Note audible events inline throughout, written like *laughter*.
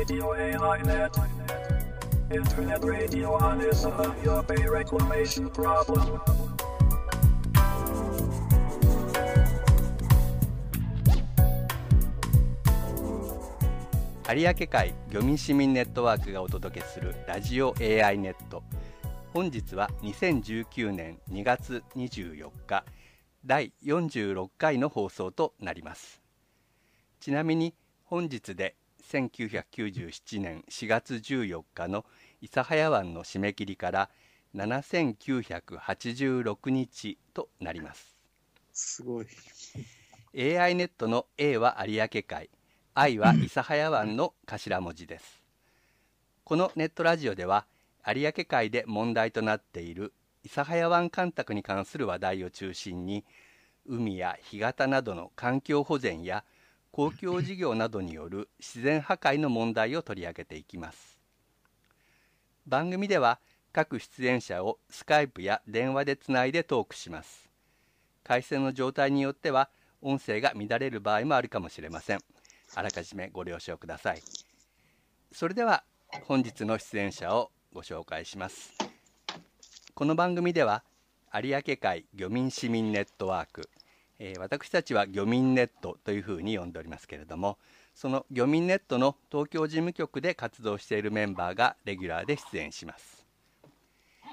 Radio AI Net. Internet radio on is a your pay reclamation problem. 有明海漁民市民ネットワークがお届けするラジオ AI ネット本日は2019年2月24日第46回の放送となりますちなみに本日で1997年4月14日の諫早湾の締め切りから7986日となりますすごい。AI ネットの A は有明海 I は諫早湾の頭文字ですこのネットラジオでは有明海で問題となっている諫早湾干拓に関する話題を中心に海や干潟などの環境保全や公共事業などによる自然破壊の問題を取り上げていきます。番組では各出演者をスカイプや電話でつないでトークします。回線の状態によっては音声が乱れる場合もあるかもしれません。あらかじめご了承ください。それでは本日の出演者をご紹介します。この番組では有明海漁民市民ネットワーク、えー私たちは漁民ネットというふうに呼んでおりますけれどもその漁民ネットの東京事務局で活動しているメンバーがレギュラーで出演します。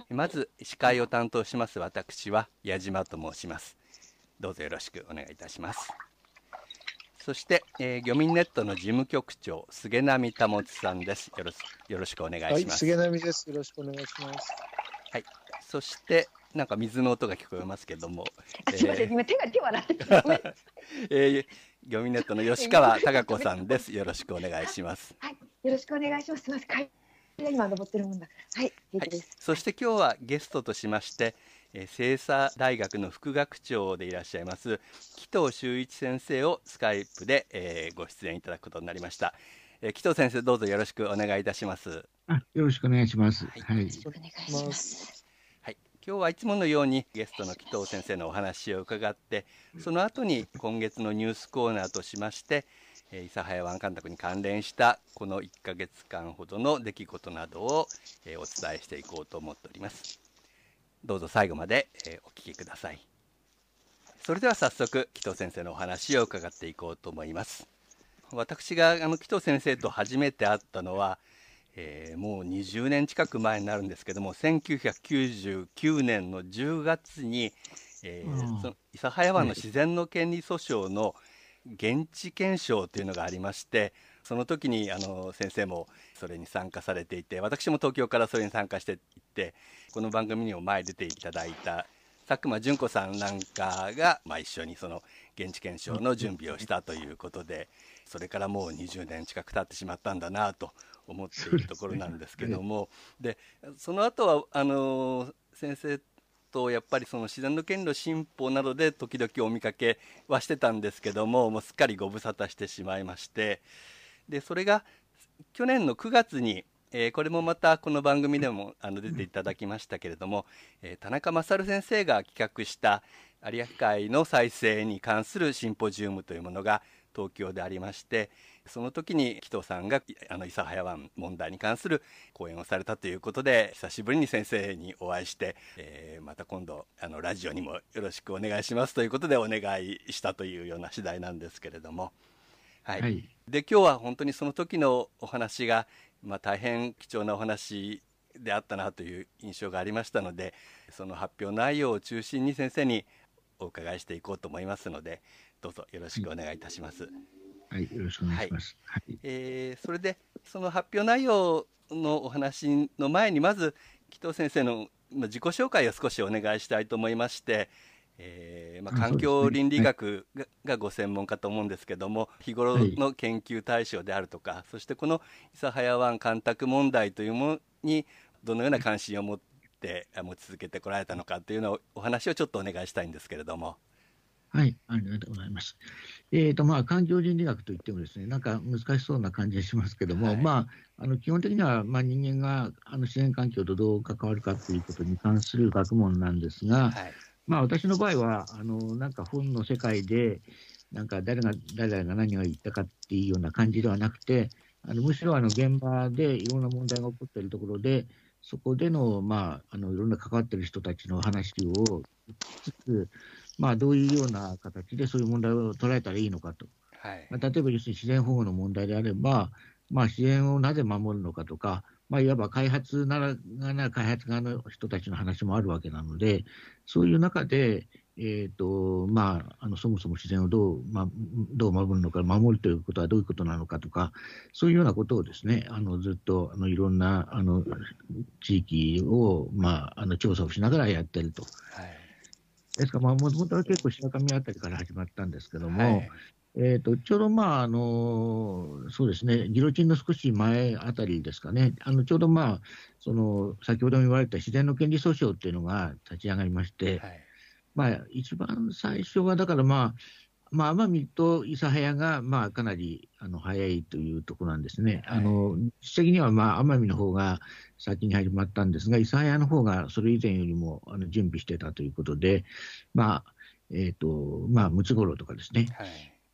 まず司会を担当します私は矢島と申します。どうぞよろしくお願いいたします。そして、えー漁民ネットの事務局長菅波保さんです。よろしよろしくお願いはい、します、菅波です。よろしくお願いします。はい、そしてなんか水の音が聞こえますけども、*laughs* すみません、えー今手が手は洗ってた。ごめん *laughs* えー漁民ネットの吉川貴子さんです *laughs* よろしくお願いしますはい、よろしくお願いします。すみません、今登ってるもんだ。はい、平はい気です。、そして今日はゲストとしまして、えー、清佐大学の副学長でいらっしゃいます紀藤修一先生をスカイプで、えーご出演いただくことになりました、えー紀藤先生どうぞよろしくお願いいたしますあよろしくお願いします。はいはい。よろしくお願いします。今日はいつものようにゲストの紀藤先生のお話を伺ってその後に今月のニュースコーナーとしましてえ諫早湾干拓に関連したこの1ヶ月間ほどの出来事などを、えお伝えしていこうと思っております。どうぞ最後まで、えお聞きください。それでは早速紀藤先生のお話を伺っていこうと思います。私があの紀藤先生と初めて会ったのはえーもう20年近く前になるんですけども1999年の10月に、えーうん。その諫早湾の自然の権利訴訟の現地検証というのがありましてその時にあの先生もそれに参加されていて私も東京からそれに参加していってこの番組にも前出ていただいた佐久間純子さんなんかが、まあ、一緒にその現地検証の準備をしたということでそれからもう20年近く経ってしまったんだなと思っているところなんですけども。でその後はあの先生とやっぱりその自然の権利の進歩などで時々お見かけはしてたんですけどももうすっかりご無沙汰してしまいまして。でそれが去年の9月に、えーこれもまたこの番組でもあの出ていただきましたけれども、えー田中勝先生が企画した有明海の再生に関するシンポジウムというものが東京でありましてその時に紀藤さんがあの諫早湾問題に関する講演をされたということで久しぶりに先生にお会いして、えーまた今度あのラジオにもよろしくお願いしますということでお願いしたというような次第なんですけれども。はいはい。で今日は本当にその時のお話が、まあ、大変貴重なお話であったなという印象がありましたのでその発表内容を中心に先生にお伺いしていこうと思いますのでどうぞよろしくお願いいたします。はい。よろしくお願いします。はい。えーそれでその発表内容のお話の前にまず紀藤先生のまあ自己紹介を少しお願いしたいと思いまして、えーまあ、あ環境倫理学が,、がご専門かと思うんですけども日頃の研究対象であるとか、そしてこの諫早湾干拓問題というものにどのような関心を持ってあ持ち続けてこられたのかというのをお話をちょっとお願いしたいんですけれども。はい。ありがとうございます。えっ、と、まあ、環境倫理学といってもですね、なんか難しそうな感じがしますけども、はいまあ、あの、基本的には、まあ、人間が、あの、自然環境とどう関わるかということに関する学問なんですが、はいまあ、私の場合は、あの、なんか本の世界で、なんか誰が、誰々が何を言ったかっていうような感じではなくて、あのむしろあの現場でいろんな問題が起こっているところで、そこでの,、まあ、あのいろんな関わっている人たちの話をつつ、まあ、どういうような形でそういう問題を捉えたらいいのかと。はいまあ、例えば要するに自然保護の問題であれば、まあ、自然をなぜ守るのかとか、まあ、いわば開発ならがな開発側の人たちの話もあるわけなので、そういう中で、えーとまあ、あのそもそも自然をどう,、まあ、どう守るのか、守るということはどういうことなのかとか、そういうようなことをですねあのずっとあのいろんなあの地域を、まあ、あの調査をしながらやってると。はいですか？ら、もともとは結構白神あたりから始まったんですけども、はい。えー、とちょうど、まああのそうですね、ギロチンの少し前あたりですかね、あのちょうど、まあ、その先ほども言われた自然の権利訴訟っていうのが立ち上がりまして、はい。まあ、一番最初は、だから、まあ、まあ、奄美と諫早が、まあ、かなりあの早いというところなんですね。はい。あの実質的には、まあ、奄美の方が先に始まったんですが、諫早の方がそれ以前よりもあの準備してたということで、まあ、えっ、と、まあ、ムツゴロウとかですね、はい。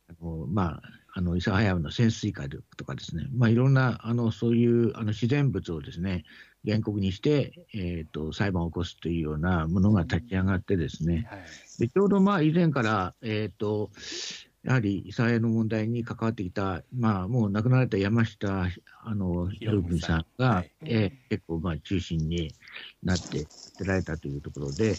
あのまあ、あの諫早の潜水艦とかですね、まあ、いろんなあのそういうあの自然物をですね原告にして、えー、と裁判を起こすというようなものが立ち上がってですね、はい。でちょうどまあ以前から、えー、とやはり諫早の問題に関わってきた、まあ、もう亡くなられた山下あの博文さん。が、はい。えー結構まあ中心になって出られたというところで、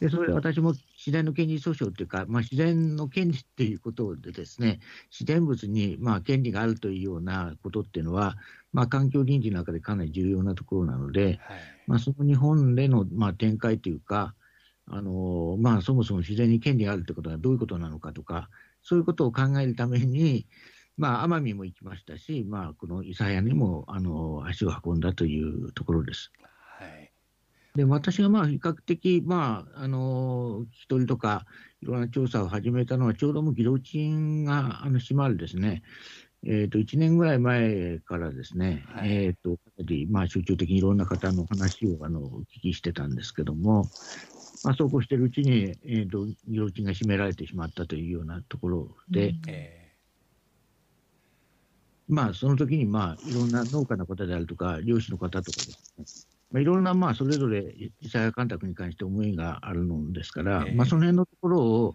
でそれで私も自然の権利訴訟というか、まあ、自然の権利っていうことでですね、自然物にまあ権利があるというようなことっていうのは、まあ、環境倫理の中でかなり重要なところなので、はいまあ、その日本でのまあ展開というか、あのまあ、そもそも自然に権利があるということはどういうことなのかとか、そういうことを考えるために、まあ、奄美も行きましたし、まあ、この諫早にもあの足を運んだというところです。はいで私がまあ比較的、まあ、あの聞き取りとか、いろんな調査を始めたのは、ちょうどもうギロチンがあの閉まるですね、えー、と1年ぐらい前からですね、はい。えー、とかなりまあ集中的にいろんな方の話をあのお聞きしてたんですけども、まあ、そうこうしているうちに、えー、とギロチンが閉められてしまったというようなところで、え。まあ、その時にまあいろんな農家の方であるとか、漁師の方とかですね、まあ、いろんなまあそれぞれ諫早干拓に関して思いがあるのですから、ええ。まあ、その辺のところを、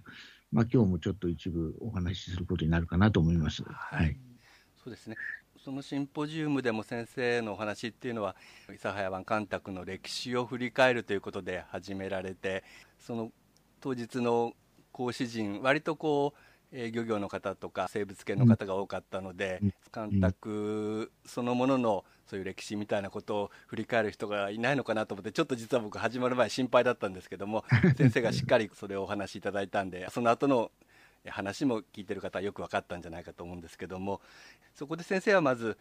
まあ今日もちょっと一部お話しすることになるかなと思います。はい。はいそうですね。そのシンポジウムでも先生のお話っていうのは諫早湾干拓の歴史を振り返るということで始められてその当日の講師陣割とこうえー漁業の方とか生物系の方が多かったので、うん干拓そのもののそういう歴史みたいなことを振り返る人がいないのかなと思ってちょっと実は僕始まる前心配だったんですけども先生がしっかりそれをお話しいただいたんでその後の話も聞いてる方はよく分かったんじゃないかと思うんですけどもそこで先生はまず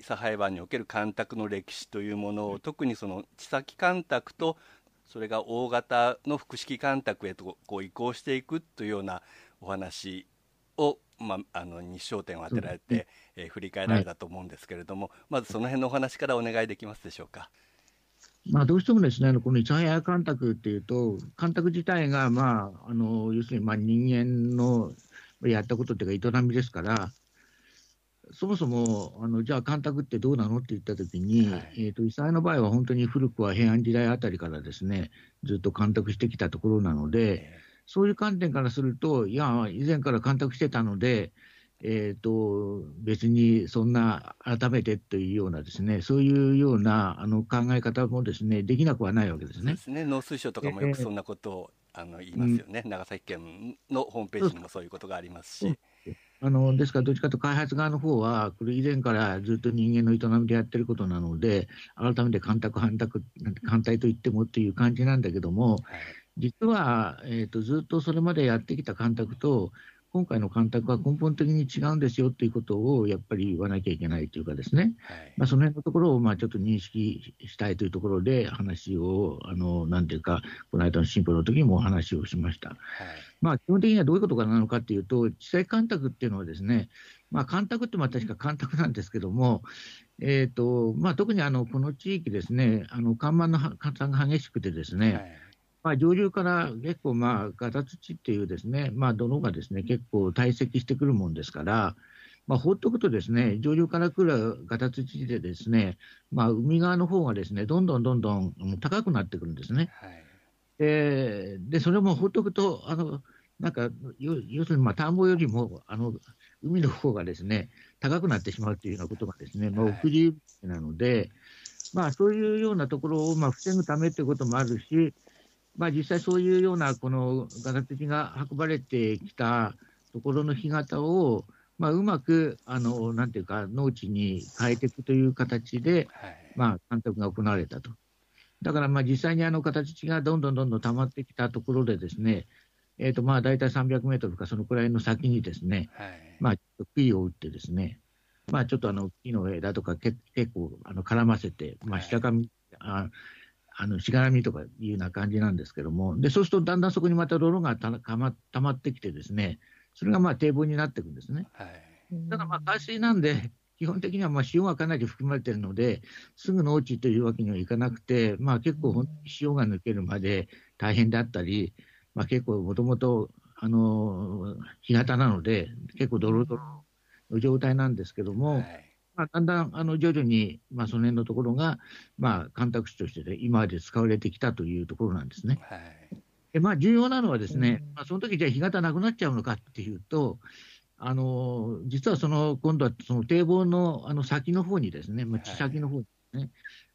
諫早湾における干拓の歴史というものを特にその地先干拓とそれが大型の複式干拓へとこう移行していくというようなお話を、まあ、あのに焦点を当てられて、えー振り返られたと思うんですけれども、まずその辺のお話からお願いできますでしょうか。まあ、どうしてもですね、この諫早干拓っていうと、干拓自体が、まあ、あの要するにまあ人間のやったことっていうか、営みですから、そもそもあのじゃあ干拓ってどうなのって言ったときに、はい。えー、との場合は本当に古くは平安時代あたりからですね、ずっと干拓してきたところなので、えそういう観点からすると、いや、以前から干拓してたので、えー、と別にそんな改めてというようなですね、そういうようなあの考え方もですねできなくはないわけですね。で。すね。農水省とかもよくそんなことを、あの言いますよね、長崎県のホームページにもそういうことがありますし、あのですから、どっちかというと開発側の方は、これ以前からずっと人間の営みでやってることなので、改めて干拓、反拓、反対と言ってもっていう感じなんだけども、はい。実は、えー、とずっとそれまでやってきた干拓と、今回の干拓は根本的に違うんですよということをやっぱり言わなきゃいけないというかですね、その辺のところをまあちょっと認識したいというところで話を、あのなんていうか、この間の進歩の時にもお話をしました。はい。まあ、基本的にはどういうことがなのかっていうと、地裁干拓っていうのはですね、まあ、干拓ってまあ確か干拓なんですけども、えーとまあ、特にあのこの地域ですね、あの干満の干散が激しくてですね、上流から結構、まあ、ガタ土っていうですね、まあ、泥がですね、結構堆積してくるもんですから、まあ、放っておくとですね、上流から来るガタ土でですね、まあ、海側の方がですね、どんどんどんどんうん高くなってくるんですね。はいで、でそれも放っておくと、あのなんか、要要するに、まあ、田んぼよりもあの海の方がですね、高くなってしまうというようなことがですね、まあ、はい送りなので、まあ、そういうようなところをまあ防ぐためということもあるし、まあ、実際そういうようなこのガタ的が運ばれてきたところの干潟を、まあ、うまくあのなんていうか、農地に変えていくという形で、はい。まあ、監督が行われたと。だからまあ実際にあの形がどんどんどんどん溜まってきたところでですね、えー、とまあ大体300メートルかそのくらいの先にですね、はい。まあ、杭を打ってですね、まあ、ちょっとあの木の枝とかけ結構あの絡ませて、まあ、はい。下紙、ああのしがらみとかいうような感じなんですけども、でそうするとだんだんそこにまた泥がたたま溜まってきてですね、それがまあ堤防になっていくんですね。はい。ただまあ海水なんで、基本的にはまあ塩がかなり含まれているので、すぐ農地というわけにはいかなくて、まあ、結構、塩が抜けるまで大変だったり、まあ、結構、もともとあの干潟なので、結構ドロドロの状態なんですけども、はいまあ、だんだんあの徐々に、まあ、その辺のところが、まあ、干拓地として、ね、今まで使われてきたというところなんですね。はいでまあ、重要なのはですね、うんまあ、その時じゃあ干潟なくなっちゃうのかっていうと、あの実はその今度はその堤防のあの先の方にですね、まあ、地先の方にですね、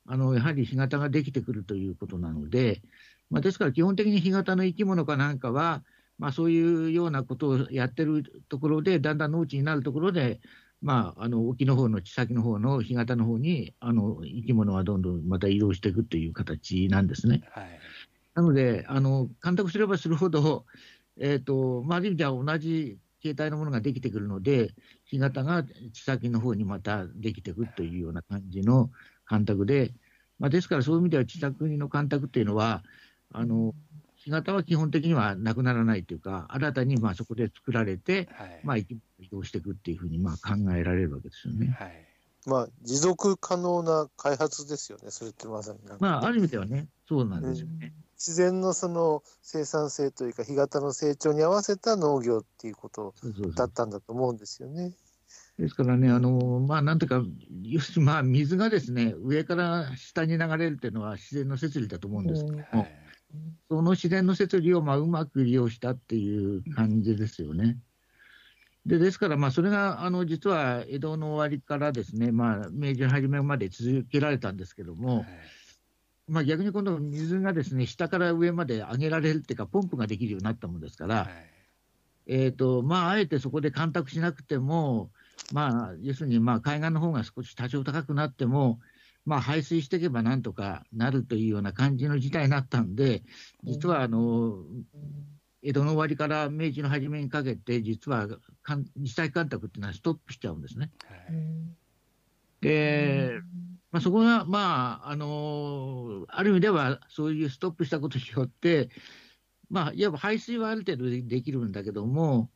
あのやはり干潟ができてくるということなので、まあ、ですから基本的に干潟の生き物かなんかは、まあ、そういうようなことをやってるところで、だんだん農地になるところで、まあ、あの沖の方の地先の方の干潟の方にあの生き物はどんどんまた移動していくという形なんですね。はいなので、あの干拓すればするほど、えーとまあ、ある意味では同じ形態のものができてくるので、干潟が地先の方にまたできてくるというような感じの干拓で、まあ、ですからそういう意味では地先の干拓っていうのは、あの干潟は基本的にはなくならないというか、新たにまあそこで作られて、はいまあ、移動していくっていうふうにまあ考えられるわけですよね。はいまあ、持続可能な開発ですよね、それってまさになんか。まあ、ある意味ではね、そうなんですよね。自然のその生産性というか、干潟の成長に合わせた農業っていうことだったんだと思うんですよね。ですからね、あのまあ、なんというか、要するにまあ水がですね上から下に流れるというのは自然の摂理だと思うんですけども、はいその自然の摂理をまあうまく利用したっていう感じですよね。でですから、まあそれがあの実は江戸の終わりからですね、まあ、明治の初めまで続けられたんですけども、はいまあ、逆に今度、水がですね下から上まで上げられるっていうか、ポンプができるようになったもんですから、はいえーとまあ、あえてそこで干拓しなくても、まあ、要するにまあ海岸の方が少し多少高くなっても、まあ、排水していけばなんとかなるというような感じの事態になったんで、実はあの江戸の終わりから明治の初めにかけて、実はかん実際干拓っていうのはストップしちゃうんですね。はいで、まあ、そこが、まああのある意味ではそういうストップしたことによって、まあ、いわば排水はある程度できるんだけども、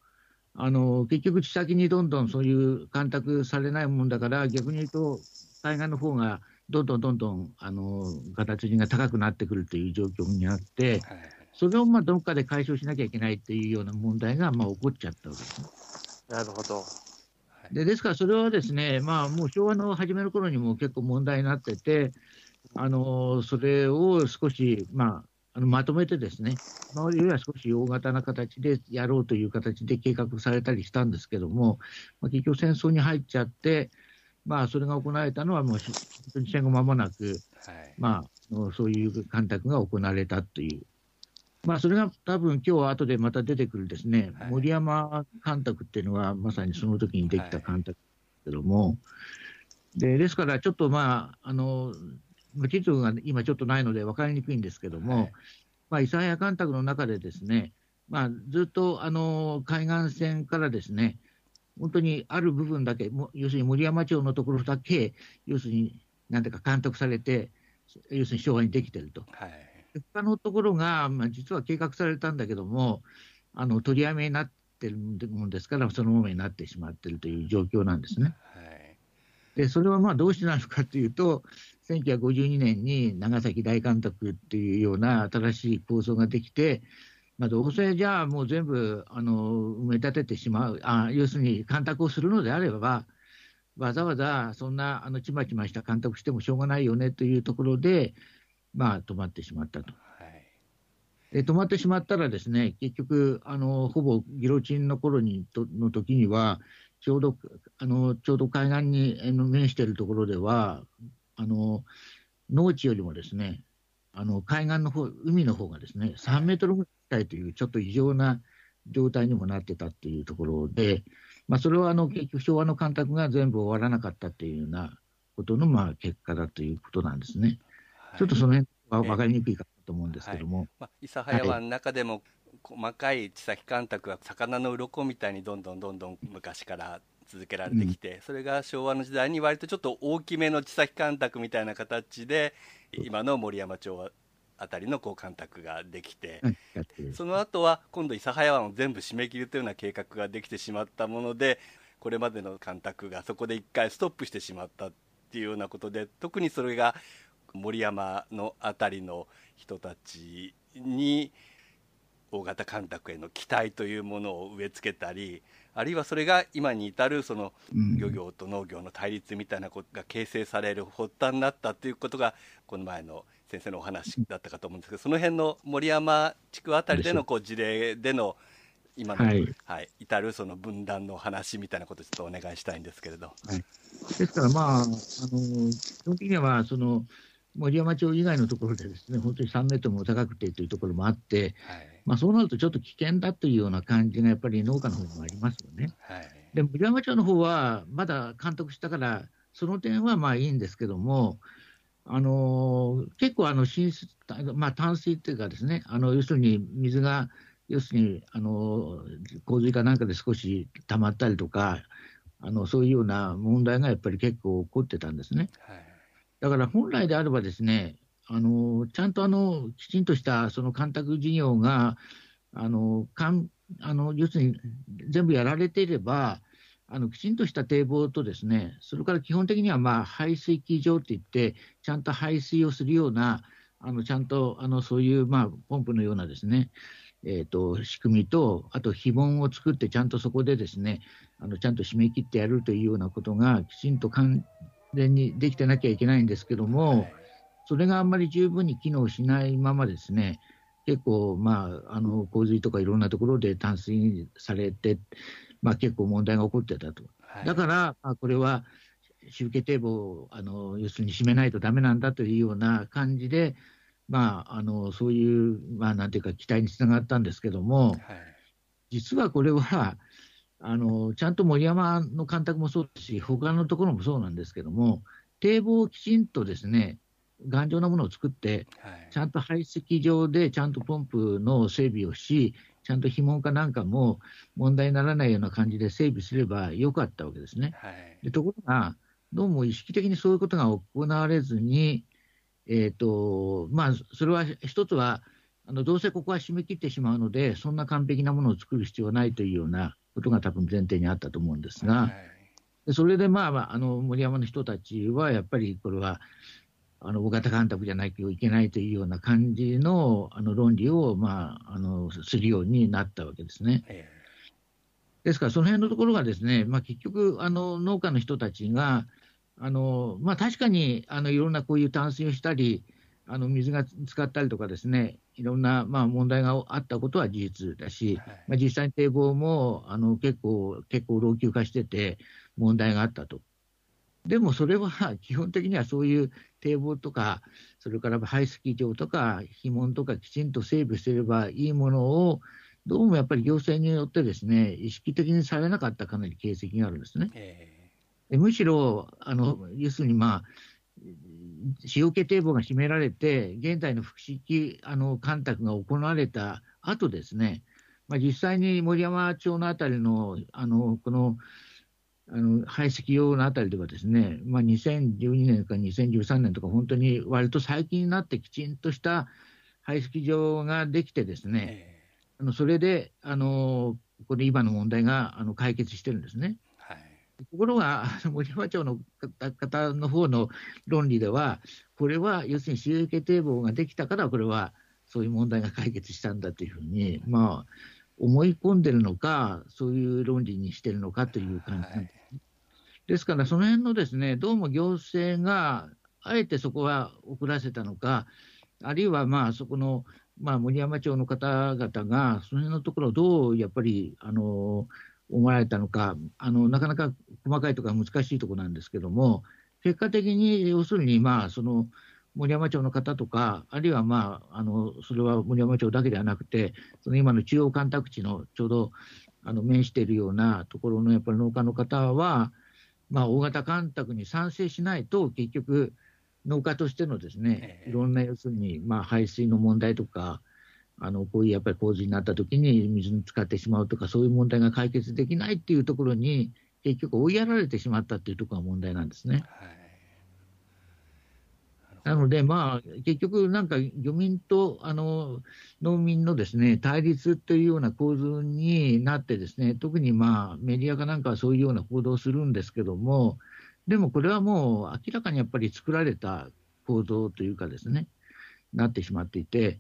あの結局、地先にどんどんそういう干拓されないもんだから、逆に言うと、海岸の方がどんどんどんどんあの形が高くなってくるという状況になって、はいそれをまあどっかで解消しなきゃいけないっていうような問題がまあ起こっちゃったわけですね。なるほど。でですから、それはですね、まあ、もう昭和の初めの頃にも結構問題になってて、あのそれを少し、まあ、あのまとめてですね、今までよりは少し大型な形でやろうという形で計画されたりしたんですけども、まあ、結局戦争に入っちゃって、まあ、それが行われたのはもう戦後間もなく、はい。まあ、そういう干拓が行われたという。まあ、それが多分今日後でまた出てくるですね、はい。森山干拓っていうのは、まさにその時にできた干拓ですけども、でですからちょっとまあ、あの地図が今ちょっとないので分かりにくいんですけども、はい。まあ、諫早干拓の中でですね、まあ、ずっとあの海岸線からですね、本当にある部分だけ、も要するに森山町のところだけ、要するに、なんていうか、監督されて、要するに昭和にできてると。はい他のところが、まあ、実は計画されたんだけども、あの取りやめになってるもんですから、そのままになってしまっているという状況なんですね。はいで、それはまあどうしてなのかというと、1952年に長崎大監督っていうような新しい構想ができて、まあ、どうせじゃあもう全部あの埋め立ててしまうあ、要するに干拓をするのであれば、わざわざそんなあのちまちました干拓してもしょうがないよねというところで、まあ、止まってしまったと。はいで止まってしまったらですね、結局、あのほぼギロチンの頃にとの時には、ちょうどあのちょうど海岸に面しているところでは、あの農地よりもですね、あの海岸の方海の方がですね、3メートルぐらいという、ちょっと異常な状態にもなってたっていうところで、まあ、それはあの結局、昭和の干拓が全部終わらなかったっていうようなことのまあ結果だということなんですね。はい。ちょっとその辺は分かりにくいかなと思うんですけども。まあ、諫早湾の中でも細かい地先干拓は魚の鱗みたいにどんどんどんどん昔から続けられてきて、それが昭和の時代に割とちょっと大きめの地先干拓みたいな形で今の森山町あたりのこう干拓ができて、その後は今度諫早湾を全部締め切るというような計画ができてしまったものでこれまでの干拓がそこで一回ストップしてしまったっていうようなことで特にそれが森山のあたりの人たちに大型干拓への期待というものを植え付けたりあるいはそれが今に至るそのうん。漁業と農業の対立みたいなことが形成される発端になったということがこの前の先生のお話だったかと思うんですけどその辺の森山地区あたりでのこう事例での今の、ははいい至るその分断の話みたいなことをちょっとお願いしたいんですけれど。ですから、まあ、あの基本的にはその森山町以外のところでですね、本当に3メートルも高くてというところもあって、はい。まあ、そうなるとちょっと危険だというような感じがやっぱり農家の方にもありますよね。はい。で、森山町の方はまだ監督したから、その点はまあいいんですけども、結構あの浸水、まあ、淡水っていうかですね、あの要するに水が、要するにあの洪水かなんかで少し溜まったりとか、あのそういうような問題がやっぱり結構起こってたんですね。はいだから本来であればですね、あのちゃんとあのきちんとしたその干拓事業が、あのかんあの要するに全部やられていれば、きちんとした堤防とですね、それから基本的にはまあ排水機場っていって、ちゃんと排水をするような、あのちゃんとあのそういうまあポンプのようなですね、えー、と仕組みと、あと非門を作って、ちゃんとそこでですね、あのちゃんと締め切ってやるというようなことが、きちんと完全にできてなきゃいけないんですけども、はい。それがあんまり十分に機能しないままですね、結構、まあ、あの洪水とかいろんなところで淡水されて、まあ、結構問題が起こってたと。はい。だから、まあ、これは集計堤防をあの要するに締めないとだめなんだというような感じで、まあ、あのそういう、まあ、なんていうか、期待につながったんですけども、はい。実はこれは、あのちゃんと森山の干拓もそうですし、他のところもそうなんですけども、堤防をきちんとですね、頑丈なものを作って、はい。ちゃんと排水場でちゃんとポンプの整備をし、ちゃんと紐門かなんかも問題にならないような感じで整備すればよかったわけですね。はい。でところが、どうも意識的にそういうことが行われずに、えーとまあ、それは一つは、あのどうせここは締め切ってしまうので、そんな完璧なものを作る必要はないというようなことが多分前提にあったと思うんですが、はい。でそれで、まあまあ、あの森山の人たちはやっぱりこれは、あの大型干拓じゃないといけないというような感じのあの論理を、まあ、あのするようになったわけですね。えですから、その辺のところがですね、まあ、結局、あの農家の人たちが、あのまあ、確かにあのいろんなこういう淡水をしたり、あの水が使ったりとかですね、いろんな、まあ、問題があったことは事実だし、はいまあ、実際に堤防もあの結構、結構老朽化してて、問題があったと。でもそれは *laughs* 基本的にはそういう堤防とか、それから排水場とか、肥門とかきちんと整備してればいいものを、どうもやっぱり行政によってですね、意識的にされなかったかなり形跡があるんですね。むしろ、あの要するに、まあ、使用系堤防が閉められて、現在の複式あの干拓が行われた後ですね、まあ、実際に森山町のあたりの、あのこのあの排水用のあたりではですね、まあ、2012年か2013年とか、本当に割と最近になってきちんとした排水場ができてですえね、えあのそれで、あのこれ今の問題があの解決してるんですね。えはい。ところが、森山町の方方の方の論理では、これは要するに収益堤防ができたから、これはそういう問題が解決したんだというふうに、まあ、思い込んでるのか、そういう論理にしてるのかという感じです。ですから、その辺のですね、どうも行政が、あえてそこは遅らせたのか、あるいはまあそこの、まあ、森山町の方々が、その辺のところをどうやっぱり、あの、思われたのか、あの、なかなか細かいところは難しいところなんですけども、結果的に、要するに、まあ、その、森山町の方とか、あるいはまあ、あの、それは森山町だけではなくて、その今の中央干拓地のちょうど、あの、面しているようなところのやっぱり農家の方は、まあ、大型干拓に賛成しないと、結局、農家としてのですね、いろんな要するに、まあ、排水の問題とか、あの、こういうやっぱり洪水になった時に水に使ってしまうとか、そういう問題が解決できないっていうところに、結局追いやられてしまったっていうところが問題なんですね。はいなので、まあ、結局、なんか漁民とあの農民のですね対立というような構図になって、ですね特にまあメディアかなんかはそういうような報道をするんですけども、でもこれはもう明らかにやっぱり作られた構造というかですね、なってしまっていて、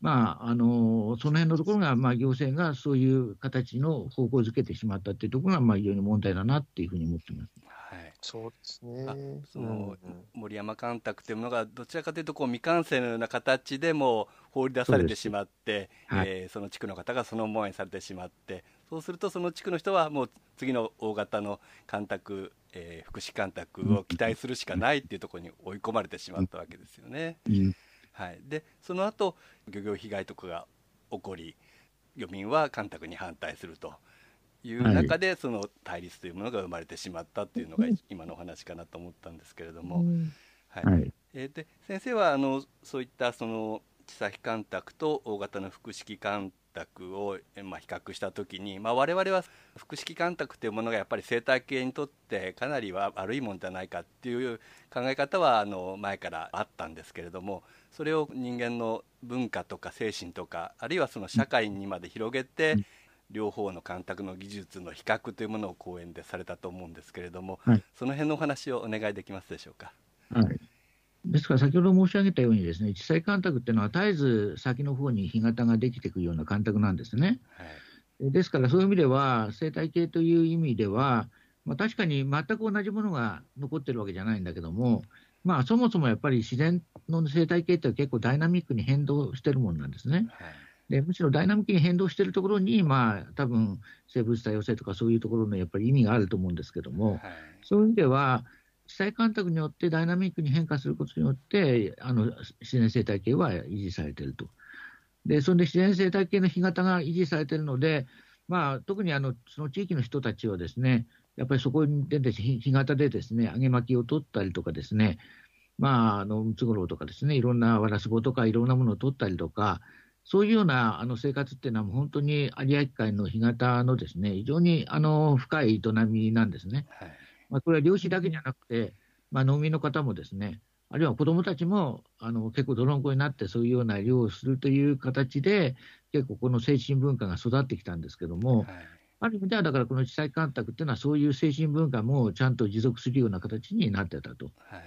まあ、あのその辺のところが、まあ、行政がそういう形の方向づけてしまったっていうところが、まあ、非常に問題だなっていうふうに思ってます。はい。そうですあね。その森山干拓というものがどちらかというとこう未完成のような形でも放り出されてしまってそ,、はい。えーその地区の方がその思いにされてしまって。そうするとその地区の人はもう次の大型の干拓、えー福祉干拓を期待するしかないっていうところに追い込まれてしまったわけですよね。うん。はい、でその後漁業被害とかが起こり漁民は干拓に反対するという中で、その対立というものが生まれてしまったっていうのが今のお話かなと思ったんですけれども、はい。はい。えーで先生はあのそういったその地先干拓と大型の複式干拓を、えまあ、比較した時に、まあ、我々は複式干拓というものがやっぱり生態系にとってかなりは悪いもんじゃないかっていう考え方はあの前からあったんですけれどもそれを人間の文化とか精神とかあるいはその社会にまで広げて、うん両方の干拓の技術の比較というものを講演でされたと思うんですけれども、はいその辺のお話をお願いできますでしょうか？はい。ですから先ほど申し上げたようにですね、地裁干拓っていうのは絶えず先の方に干潟ができてくるような干拓なんですね。はいですからそういう意味では、生態系という意味では、まあ、確かに全く同じものが残ってるわけじゃないんだけども、まあ、そもそもやっぱり自然の生態系って結構ダイナミックに変動してるものなんですね。はいでむしろダイナミックに変動しているところに、まあ多分生物多様性とかそういうところのやっぱり意味があると思うんですけども、はいそういう意味では、地裁干拓によってダイナミックに変化することによって、あの自然生態系は維持されていると。で、それで自然生態系の干潟が維持されているので、まあ、特にあのその地域の人たちはですね、やっぱりそこに出て、干干潟でですね、揚げ巻きを取ったりとかですね、まあ、あのムツゴロウとかですね、いろんなワラスボとかいろんなものを取ったりとか、そういうようなあの生活っていうのは、もう本当に有明海の干潟のですね、非常にあの深い営みなんですね。はいまあ、これは漁師だけじゃなくて、まあ、農民の方もですね、あるいは子どもたちもあの結構泥んこになって、そういうような漁をするという形で、結構この精神文化が育ってきたんですけども、はいある意味ではだからこの地裁干拓っていうのは、そういう精神文化もちゃんと持続するような形になってたと。はい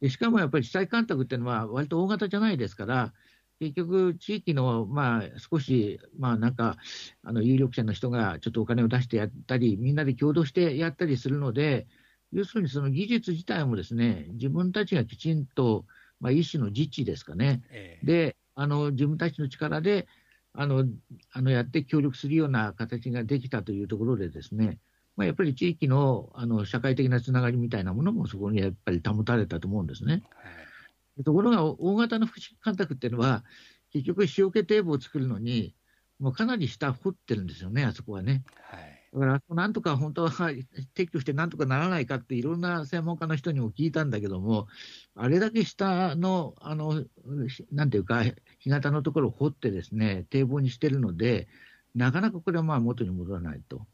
でしかもやっぱり地裁干拓っていうのは、割と大型じゃないですから、結局、地域のまあ少し、まあなんか、あの有力者の人がちょっとお金を出してやったり、みんなで共同してやったりするので、要するにその技術自体もですね、自分たちがきちんと、まあ、一種の自治ですかね、ええ。で、あの自分たちの力であのあのやって協力するような形ができたというところでですね、まあ、やっぱり地域のあの社会的なつながりみたいなものもそこにやっぱり保たれたと思うんですね。はいところが、大型の複式干拓っていうのは、結局、塩気堤防を作るのに、もうかなり下掘ってるんですよね、あそこはね。はいだから、なんとか本当は撤去してなんとかならないかって、いろんな専門家の人にも聞いたんだけども、あれだけ下の、あの、なんていうか、干潟のところを掘ってですね、堤防にしてるので、なかなかこれはまあ元に戻らないと。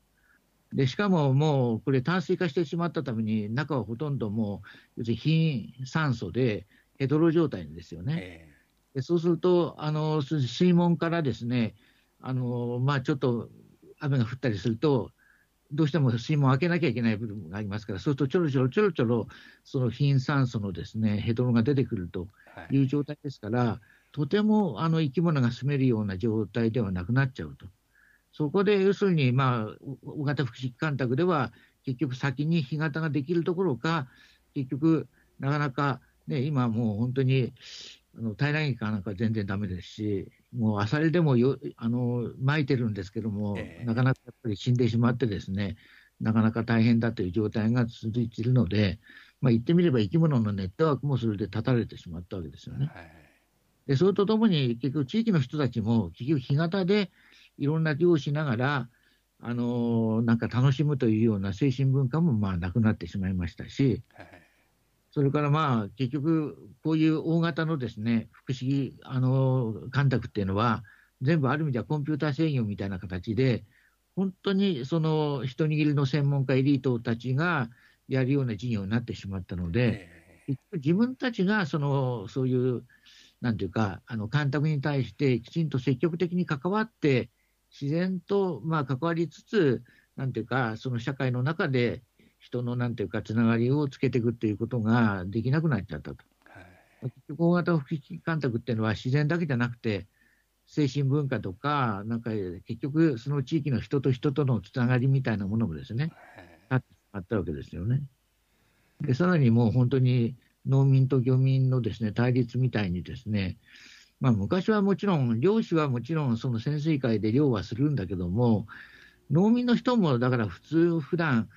で、しかももう、これ淡水化してしまったために、中はほとんどもう、要するに貧酸素で、ヘドロ状態ですよね。えでそうすると、あのす水門からですね、あのまあ、ちょっと雨が降ったりすると、どうしても水門を開けなきゃいけない部分がありますから、そうするとちょろちょろちょろちょろ、その貧酸素のですねヘドロが出てくるといいう状態ですから、とてもあの生き物が住めるような状態ではなくなっちゃうと。そこで要するに、まあ、大型福祉干拓では、結局先に干潟ができるところか、結局、なかなか、ね、今もう本当に、あの平らげかなんか全然ダメですし、もうあさりでもよあの撒いてるんですけども、ええ。なかなかやっぱり死んでしまってですね、なかなか大変だという状態が続いているので、まあ、言ってみれば生き物のネットワークもそれで断たれてしまったわけですよね。はいで、それとともに、結局、地域の人たちも、結局、干潟でいろんな漁をしながら、あのーなんか楽しむというような精神文化もまあなくなってしまいましたし、はいそれからまあ結局、こういう大型のですね福祉あのー干拓っていうのは、全部ある意味ではコンピューター制御みたいな形で、本当にその一握りの専門家、エリートたちがやるような事業になってしまったので、自分たちがそのそういう、なんていうか、あの干拓に対してきちんと積極的に関わって、自然とまあ関わりつつ、なんていうか、その社会の中で人のなんていうか、つながりをつけていくっていうことができなくなっちゃったと。はい結局、大型福祉干拓っていうのは自然だけじゃなくて、精神文化とか、なんか結局、その地域の人と人とのつながりみたいなものもですね、はいあったわけですよね。で、さらにもう本当に農民と漁民のですね、対立みたいにですね、まあ昔はもちろん、漁師はもちろんその潜水艦で漁はするんだけども、農民の人もだから普通、普段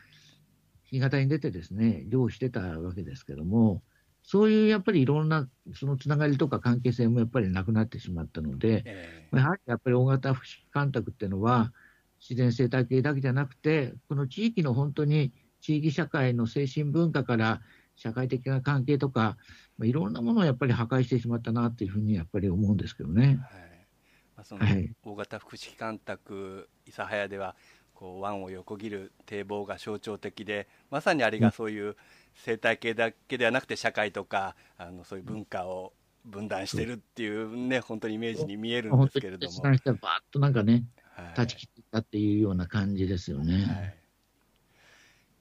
干潟に出てですね、漁してたわけですけども、そういうやっぱりいろんなそのつながりとか関係性もやっぱりなくなってしまったので、えやはりやっぱり大型福祉干拓っていうのは、自然生態系だけじゃなくて、この地域の本当に地域社会の精神文化から社会的な関係とか、まあ、いろんなものをやっぱり破壊してしまったなというふうにやっぱり思うんですけどね。はい。まあ、そのはい。大型福祉干拓諫早ではこう湾を横切る堤防が象徴的でまさにあれがそういう生態系だけではなくて社会とかあのそういう文化を分断してるっていうね本当にイメージに見えるんですけれども。に決断したらばーっとなんかね、はい。断ち切ったっていうような感じですよね。はい。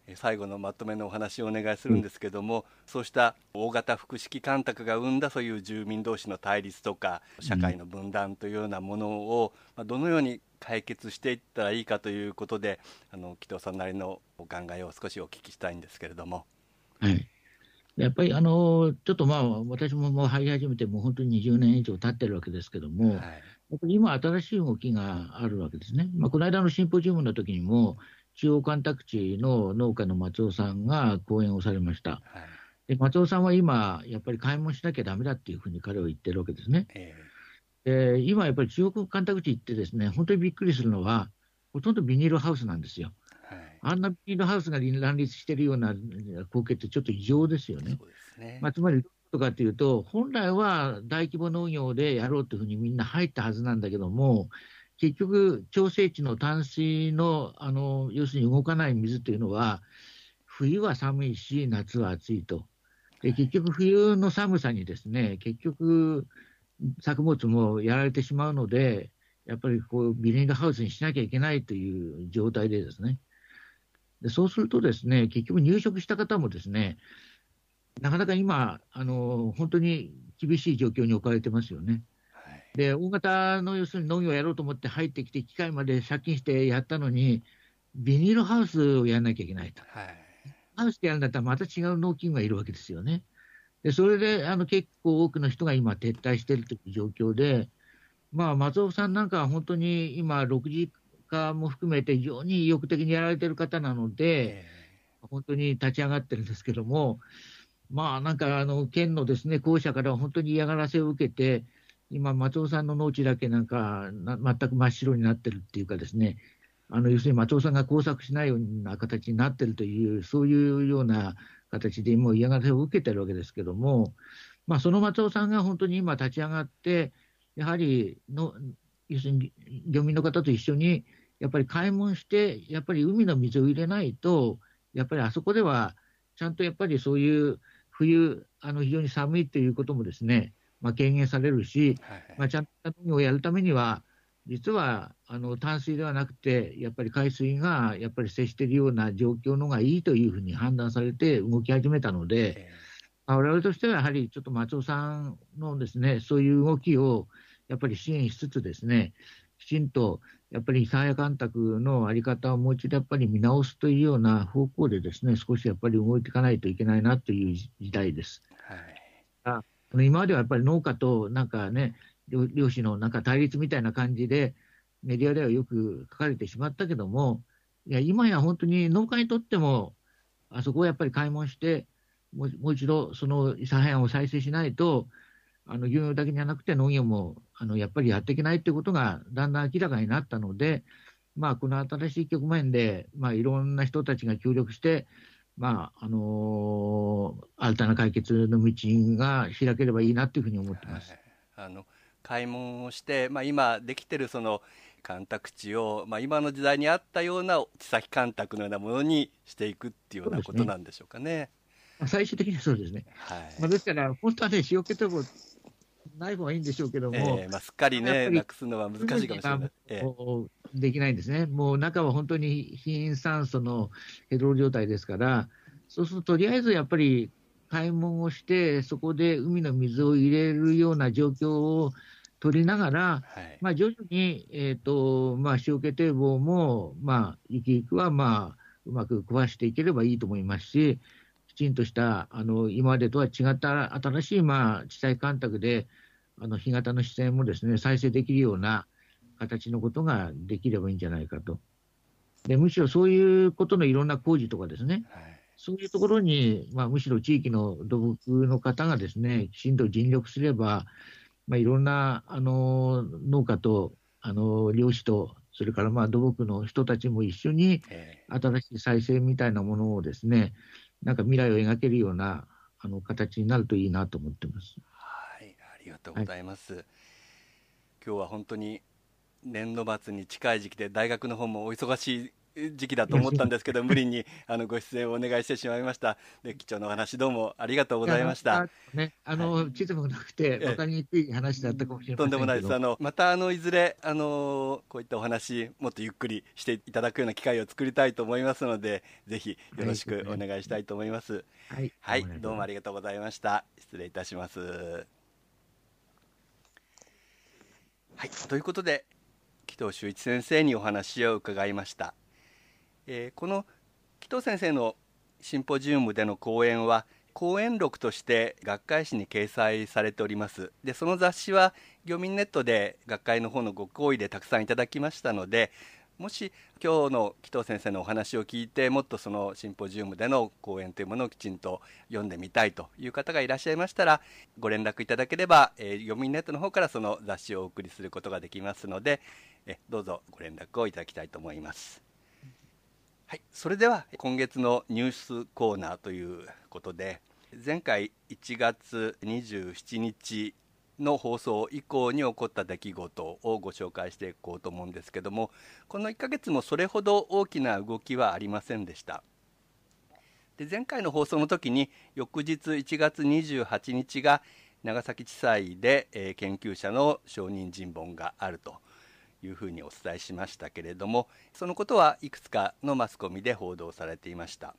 え最後のまとめのお話をお願いするんですけども、そうした大型福祉干拓が生んだそういう住民同士の対立とか社会の分断というようなものを、まあ、どのように解決していったらいいかということであの紀藤さんなりのお考えを少しお聞きしたいんですけれども。はい。やっぱりあの、ちょっとまあ、私ももう入り始めてもう本当に20年以上経ってるわけですけども、はいやっぱり今、新しい動きがあるわけですね。まあ、この間のシンポジウムの時にも、中央干拓地の農家の松尾さんが講演をされました。はいで松尾さんは今、やっぱり買い物しなきゃだめだっていうふうに彼は言ってるわけですね。えで今、やっぱり中国干拓地行ってですね、本当にびっくりするのは、ほとんどビニールハウスなんですよ。ーはいあんなビニールハウスが乱立してるような光景ってちょっと異常ですよね。ね。まあ、つまり、とかというと、本来は大規模農業でやろうというふうにみんな入ったはずなんだけども、結局、調整池の淡水のあの要するに動かない水というのは、冬は寒いし、夏は暑いと。で結局、冬の寒さにですね、結局、作物もやられてしまうので、やっぱりこうビニールハウスにしなきゃいけないという状態でですね、でそうするとですね、結局入植した方もですね、なかなか今、あの本当に厳しい状況に置かれてますよね。はいで、大型の要するに農業をやろうと思って入ってきて、機械まで借金してやったのに、ビニールハウスをやらなきゃいけないと。はいハウスでやるんだったら、また違う農機具がいるわけですよね。で、それであの結構多くの人が今、撤退しているという状況で、まあ、松尾さんなんかは本当に今、6時化も含めて非常に意欲的にやられてる方なので、え本当に立ち上がってるんですけども、まあなんかあの県のですね公社からは本当に嫌がらせを受けて、今、松尾さんの農地だけなんかな全く真っ白になってるっていうかですね、あの要するに松尾さんが工作しないような形になってるという、そういうような形でもう嫌がらせを受けてるわけですけども、まあ、その松尾さんが本当に今立ち上がって、やはりの要するに漁民の方と一緒に、やっぱり開門して、やっぱり海の水を入れないと、やっぱりあそこでは、ちゃんとやっぱりそういう冬、あの非常に寒いということもですね、まあ、軽減されるし、はいまあ、ちゃんと農業をやるためには、実はあの淡水ではなくて、やっぱり海水がやっぱり接しているような状況のがいいというふうに判断されて動き始めたので、えまあ我々としてはやはりちょっと松尾さんのですね、そういう動きをやっぱり支援しつつですね、きちんとやっぱり諫早干拓のあり方をもう一度やっぱり見直すというような方向でですね、少しやっぱり動いていかないといけないなという時代です。はいあの今まではやっぱり農家となんかね、漁漁師のなんか対立みたいな感じで、メディアではよく書かれてしまったけども、いや、今や本当に農家にとっても、あそこをやっぱり開門して、もう一度、その諫早を再生しないと、あの漁業だけじゃなくて農業もあのやっぱりやっていけないということがだんだん明らかになったので、まあ、この新しい局面で、まあ、いろんな人たちが協力して、まああの新たな解決の道が開ければいいなというふうに思ってます。はいあの開門をして、まあ、今できてるその干拓地を、まあ、今の時代に合ったような地先干拓のようなものにしていくっていうようなことなんでしょうかね。まあ最終的にはそうですね。はいまあ、ですから、本当はね、塩気ともない方がいいんでしょうけども、ええまあ、すっかりねなくすのは難しいかもしれない。ええもうできないんですね。もう中は本当に貧酸素のヘドロ状態ですから、そうするととりあえずやっぱり開門をして、そこで海の水を入れるような状況を取りながら、はいまあ、徐々に、えーとまあ、塩気堤防も、まあ、ゆくゆくは、まあ、うまく壊していければいいと思いますし、きちんとしたあの今までとは違った新しい、まあ、地帯干拓で、あの干潟の視線もですね再生できるような形のことができればいいんじゃないかと。でむしろそういうことのいろんな工事とかですね、はいそういうところに、まあ、むしろ地域の土木の方がですね、きちんと尽力すれば、まあ、いろんなあの農家とあの漁師と、それからまあ土木の人たちも一緒に、え新しい再生みたいなものをですね、なんか未来を描けるようなあの形になるといいなと思ってます。えはいありがとうございます。今日は本当に年度末に近い時期で大学の方もお忙しい時期だと思ったんですけど無理にあのご出演をお願いしてしまいました。で貴重なお話どうもありがとうございました。や。ね、あの、地図もなくて、え分かりにくい話だったかもしれませんけど。とんでもないです。あのまたあのいずれあのこういったお話もっとゆっくりしていただくような機会を作りたいと思いますので、ぜひよろしくお願いしたいと思います。はい、はい、どうもありがとうございました。失礼いたします。はい、ということで紀藤修一先生にお話を伺いました。えーこの紀藤先生のシンポジウムでの講演は講演録として学会誌に掲載されておりますでその雑誌は漁民ネットで学会の方のご好意でたくさんいただきましたのでもし今日の紀藤先生のお話を聞いてもっとそのシンポジウムでの講演というものをきちんと読んでみたいという方がいらっしゃいましたらご連絡いただければ、えー、漁民ネットの方からその雑誌をお送りすることができますのでえどうぞご連絡をいただきたいと思います。はい、それでは今月のニュースコーナーということで前回1月27日の放送以降に起こった出来事をご紹介していこうと思うんですけどもこの1ヶ月もそれほど大きな動きはありませんでした。で前回の放送の時に翌日1月28日が長崎地裁で、えー研究者の証人尋問があると。いうふうにお伝えしましたけれどもそのことはいくつかのマスコミで報道されていました。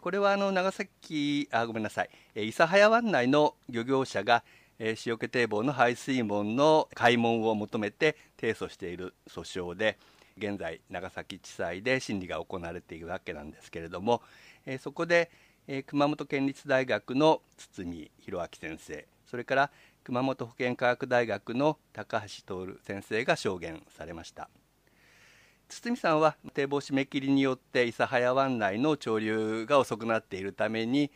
これはあの長崎あごめんなさい。諫早湾内の漁業者がえー塩気堤防の排水門の開門を求めて提訴している訴訟で現在長崎地裁で審理が行われているわけなんですけれども、えーそこで、えー熊本県立大学の堤弘明先生それから熊本保健科学大学の高橋徹先生が証言されました。堤さんは堤防締め切りによって諫早湾内の潮流が遅くなっているために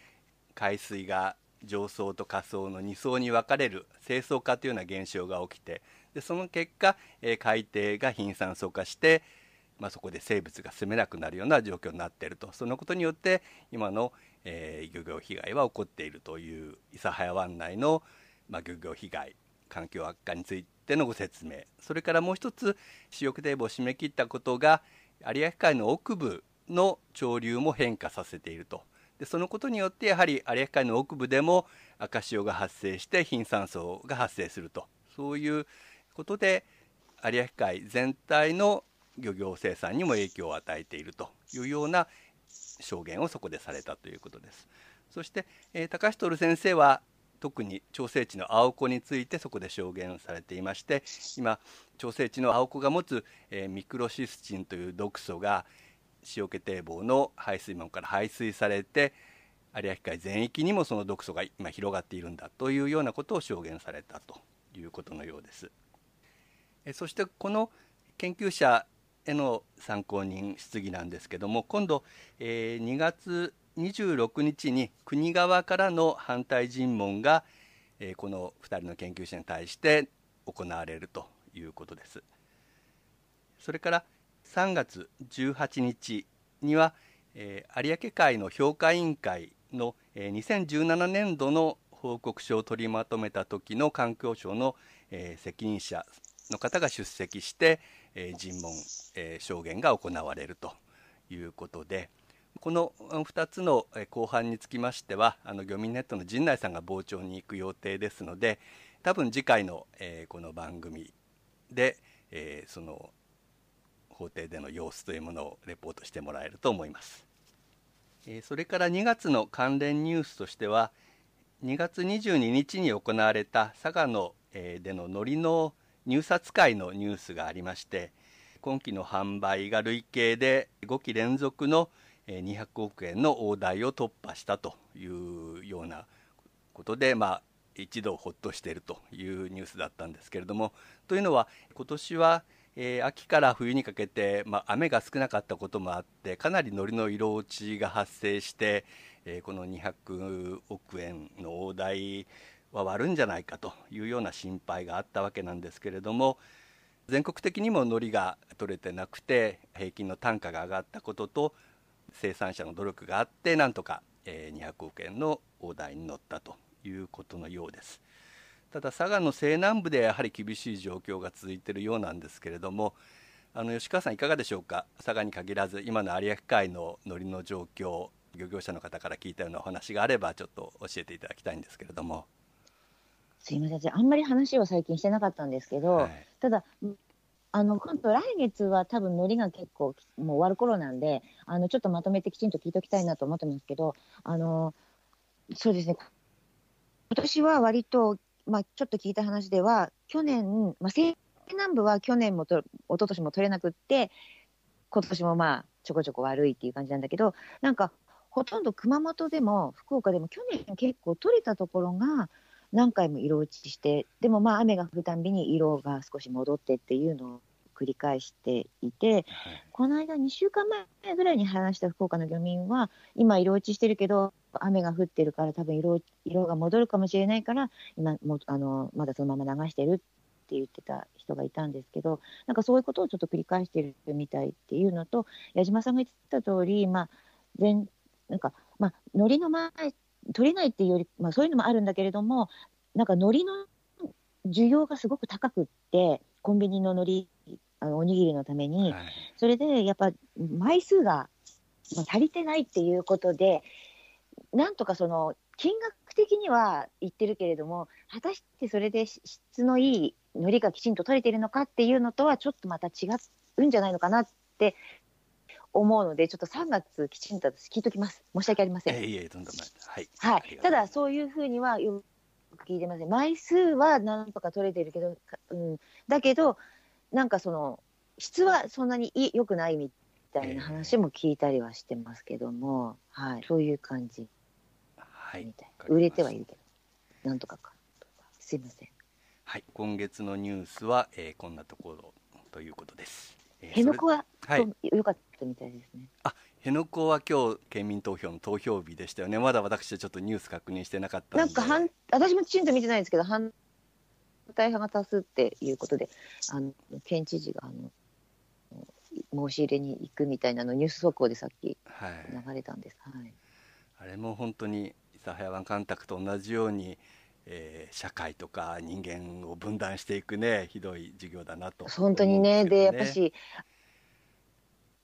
海水が上層と下層の2層に分かれる清層化というような現象が起きてでその結果、えー海底が貧酸素化して、まあ、そこで生物が住めなくなるような状況になっていると。そのことによって今の、えー漁業被害は起こっているという諫早湾内の、まあ、漁業被害環境悪化についてのご説明。それからもう一つ主翼堤防を締め切ったことが有明海の奥部の潮流も変化させていると。でそのことによってやはり有明海の奥部でも赤潮が発生して貧酸素が発生すると。そういうことで有明海全体の漁業生産にも影響を与えていると。いうような証言をそこでされたということです。そして、えー高橋徹先生は特に調整値の青子についてそこで証言されていまして今調整値の青子が持つ、えーミクロシスチンという毒素が塩気堤防の排水門から排水されて有明海全域にもその毒素が今広がっているんだというようなことを証言されたということのようです。えそしてこの研究者への参考人質疑なんですけども今度、えー2月26日に国側からの反対尋問が、えーこの2人の研究者に対して行われるということです。それから3月18日には、えー有明海の評価委員会の、えー2017年度の報告書を取りまとめた時の環境省の、えー責任者の方が出席して、えー尋問、えー証言が行われるということでこの2つの後半につきましてはあの漁民ネットの陣内さんが傍聴に行く予定ですので多分次回の、えーこの番組で、えーその法廷での様子というものをレポートしてもらえると思います。えーそれから2月の関連ニュースとしては2月22日に行われた佐賀の、えーでの海苔の入札会のニュースがありまして今期の販売が累計で5期連続の200億円の大台を突破したというようなことで、まあ、一度ほっとしているというニュースだったんですけれどもというのは今年は、えー秋から冬にかけて、まあ、雨が少なかったこともあってかなり海苔の色落ちが発生して、えーこの200億円の大台は割るんじゃないかというような心配があったわけなんですけれども全国的にも海苔が取れてなくて平均の単価が上がったことと生産者の努力があってなんとか、えー200億円の大台に乗ったということのようです。ただ佐賀の西南部でやはり厳しい状況が続いているようなんですけれどもあの吉川さんいかがでしょうか？佐賀に限らず今の有明海の海苔の状況漁業者の方から聞いたようなお話があればちょっと教えていただきたいんですけれども。すいません、あんまり話を最近してなかったんですけど、はいただ、あの今度、来月は多分ノリが結構もう終わる頃なんで、あのちょっとまとめてきちんと聞いておきたいなと思ってますけど、あのそうですね、今年は割と、まあ、ちょっと聞いた話では、去年、まあ、西南部は去年もと、一昨年も取れなくって、今年もまあちょこちょこ悪いっていう感じなんだけど、なんかほとんど熊本でも福岡でも去年結構取れたところが、何回も色落ちして、でもまあ雨が降るたんびに色が少し戻ってっていうのを繰り返していて、この間2週間前ぐらいに話した福岡の漁民は、今色落ちしてるけど、雨が降ってるから多分色色が戻るかもしれないから、今もあのまだそのまま流してるって言ってた人がいたんですけど、なんかそういうことをちょっと繰り返してるみたいっていうのと、矢島さんが言ってた通り、まあ、全なんか、まあ、海苔の前、取れないっていうより、まあ、そういうのもあるんだけれども、なんか海苔の需要がすごく高くって、コンビニの海苔、あのおにぎりのために、はい。それでやっぱ枚数がまあ足りてないっていうことで、なんとかその金額的には言ってるけれども、果たしてそれでし質のいい海苔がきちんと取れてるのかっていうのとは、ちょっとまた違うんじゃないのかなって思うので、ちょっと3月、きちんと私聞いときます。申し訳ありません。えいえとんでもない。はい、はい、ただ、そういうふうにはよく聞いてません。枚数はなんとか取れてるけど、かうん、だけど、なんかその、質はそんなにい良くないみたいな話も聞いたりはしてますけども、はい、そういう感じ。はい。売れてはいるけど、なんとかか。とか。すいません。はい、今月のニュースは、えーこんなところということです。えー辺野古は、はいそう良かったみたいですね。あ、辺野古は今日県民投票の投票日でしたよね。まだ私はちょっとニュース確認してなかった。なんか反、私もきちんと見てないんですけど、反対派が多数っていうことで、あの県知事があの申し入れに行くみたいなの、ニュース速報でさっきはい、流れたんです。はいあれも本当に諫早湾干拓と同じように、えー社会とか人間を分断していくねひどい授業だなと本当にね、で、やっぱし、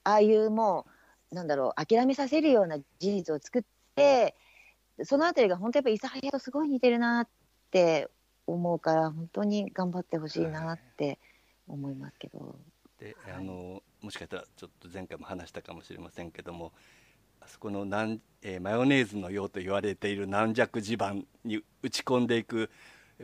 ああいうもう、なんだろう、諦めさせるような事実を作って、そのあたりが本当やっぱり諫早とすごい似てるなって思うから、本当に頑張ってほしいなって思いますけど。ではい。あのもしかしたらちょっと前回も話したかもしれませんけどもあそこの軟、えーマヨネーズのようと言われている軟弱地盤に打ち込んでいく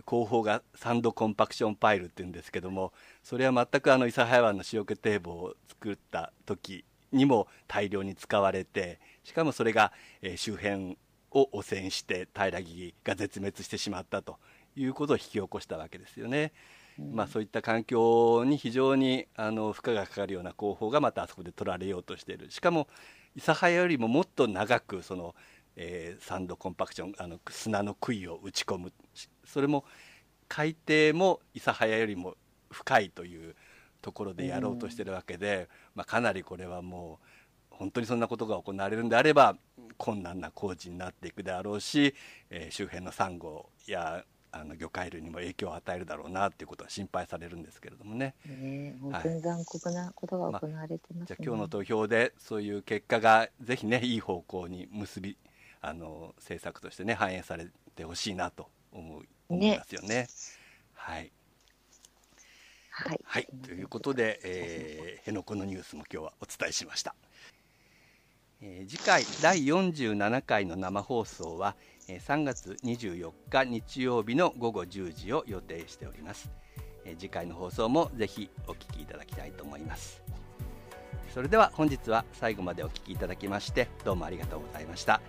工法がサンドコンパクションパイルっていうんですけどもそれは全くあの諫早湾の塩気堤防を作った時にも大量に使われてしかもそれが、えー周辺を汚染して平木が絶滅してしまったということを引き起こしたわけですよね。まあ、そういった環境に非常にあの負荷がかかるような工法がまたあそこで取られようとしているしかも諫早よりももっと長くその、えーサンドコンパクションあの砂の杭を打ち込む。それも海底も諫早よりも深いというところでやろうとしてるわけで、まあ、かなりこれはもう本当にそんなことが行われるんであれば困難な工事になっていくであろうし、えー周辺のサンゴやあの魚介類にも影響を与えるだろうなっていうことは心配されるんですけれどもね。ね本当に残酷なことが行われてますね。じゃあ今日の投票でそういう結果がぜひねいい方向に結びあの政策としてね反映されてほしいなと思う思いますよね。はい、はい。はい、ということで、えー、辺野古のニュースも今日はお伝えしました。えー次回第47回の生放送は、えー3月24日日曜日の午後10時を予定しております、えー次回の放送もぜひお聞きいただきたいと思います。それでは本日は最後までお聞きいただきましてどうもありがとうございました、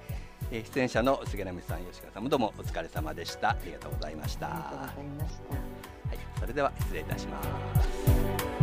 えー出演者の菅波さん吉川さんもどうもお疲れ様でした。ありがとうございました。ありがとうございました。はい、それでは失礼いたします